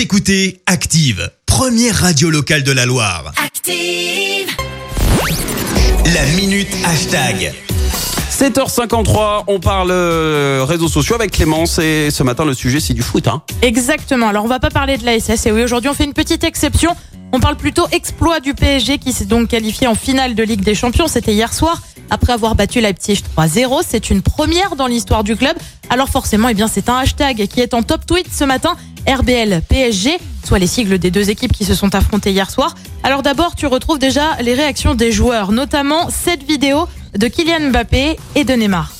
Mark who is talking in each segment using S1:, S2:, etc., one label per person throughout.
S1: Vous écoutez Active, première radio locale de la Loire.
S2: Active.
S1: La minute hashtag.
S3: 7h53, on parle euh, réseaux sociaux avec Clémence et ce matin le sujet c'est du foot. Hein.
S4: Exactement. Alors on va pas parler de la SS et oui aujourd'hui on fait une petite exception. On parle plutôt exploit du PSG qui s'est donc qualifié en finale de Ligue des Champions. C'était hier soir après avoir battu Leipzig 3-0. C'est une première dans l'histoire du club. Alors forcément, eh bien c'est un hashtag qui est en top tweet ce matin. RBL PSG, soit les sigles des deux équipes qui se sont affrontées hier soir. Alors d'abord, tu retrouves déjà les réactions des joueurs, notamment cette vidéo de Kylian Mbappé et de Neymar.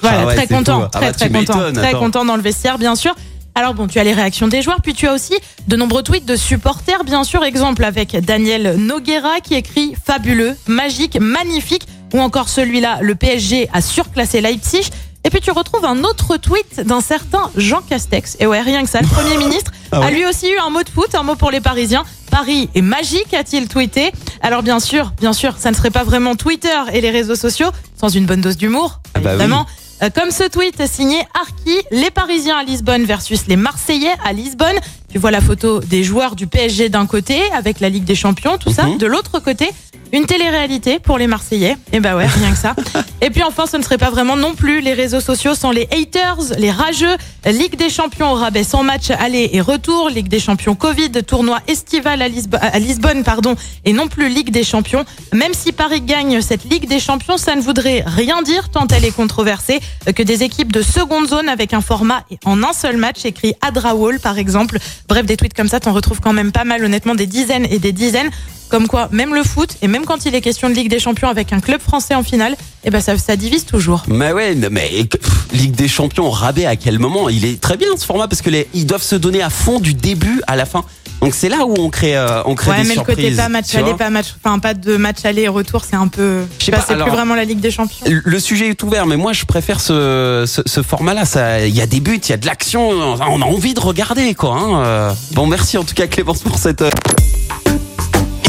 S4: Voilà,
S3: Ah ouais,
S4: très
S3: c'est
S4: content,
S3: fou. Ah
S4: très
S3: bah,
S4: très content, très content dans le vestiaire, bien sûr. Alors bon, tu as les réactions des joueurs, puis tu as aussi de nombreux tweets de supporters, bien sûr. Exemple avec Daniel Noguera qui écrit fabuleux, magique, magnifique, ou encore celui-là, le PSG a surclassé Leipzig. Et puis tu retrouves un autre tweet d'un certain Jean Castex. Et ouais, rien que ça, le Premier ministre
S3: Ah ouais
S4: a lui aussi eu un mot de foot, un mot pour les Parisiens. Paris est magique, a-t-il tweeté. Alors bien sûr, bien sûr, ça ne serait pas vraiment Twitter et les réseaux sociaux sans une bonne dose d'humour,
S3: Ah bah
S4: évidemment. Euh, Comme ce tweet signé Arki, les Parisiens à Lisbonne versus les Marseillais à Lisbonne. Tu vois la photo des joueurs du PSG d'un côté avec la Ligue des Champions, tout ça.
S3: Mhm.
S4: De l'autre côté, une télé-réalité pour les Marseillais. Et bah ouais, rien que ça. Et puis enfin, ce ne serait pas vraiment non plus les réseaux sociaux sans les haters, les rageux. Ligue des Champions au rabais sans match aller et retour. Ligue des Champions Covid, tournoi estival à Lisbonne, pardon, et non plus Ligue des Champions. Même si Paris gagne cette Ligue des Champions, ça ne voudrait rien dire tant elle est controversée que des équipes de seconde zone avec un format en un seul match, écrit Adrawall par exemple. Bref, des tweets comme ça, t'en retrouves quand même pas mal, honnêtement, des dizaines et des dizaines. Comme quoi, même le foot, et même quand il est question de Ligue des Champions avec un club français en finale, eh ben ça, ça divise toujours.
S3: Mais ouais, mais pff, Ligue des Champions rabais à quel moment Il est très bien ce format parce que les, ils doivent se donner à fond du début à la fin. Donc c'est là où on crée, euh, on crée
S4: Ouais,
S3: des
S4: mais
S3: surprises.
S4: le côté pas match aller, pas match, enfin pas de match aller et retour, c'est un peu,
S3: Je sais pas,
S4: c'est plus vraiment la Ligue des Champions.
S3: Le sujet est ouvert, mais moi je préfère ce, ce, ce format-là. Ça, il y a des buts, il y a de l'action, on a envie de regarder quoi. Hein. Euh, Bon, merci en tout cas Clémence pour cette.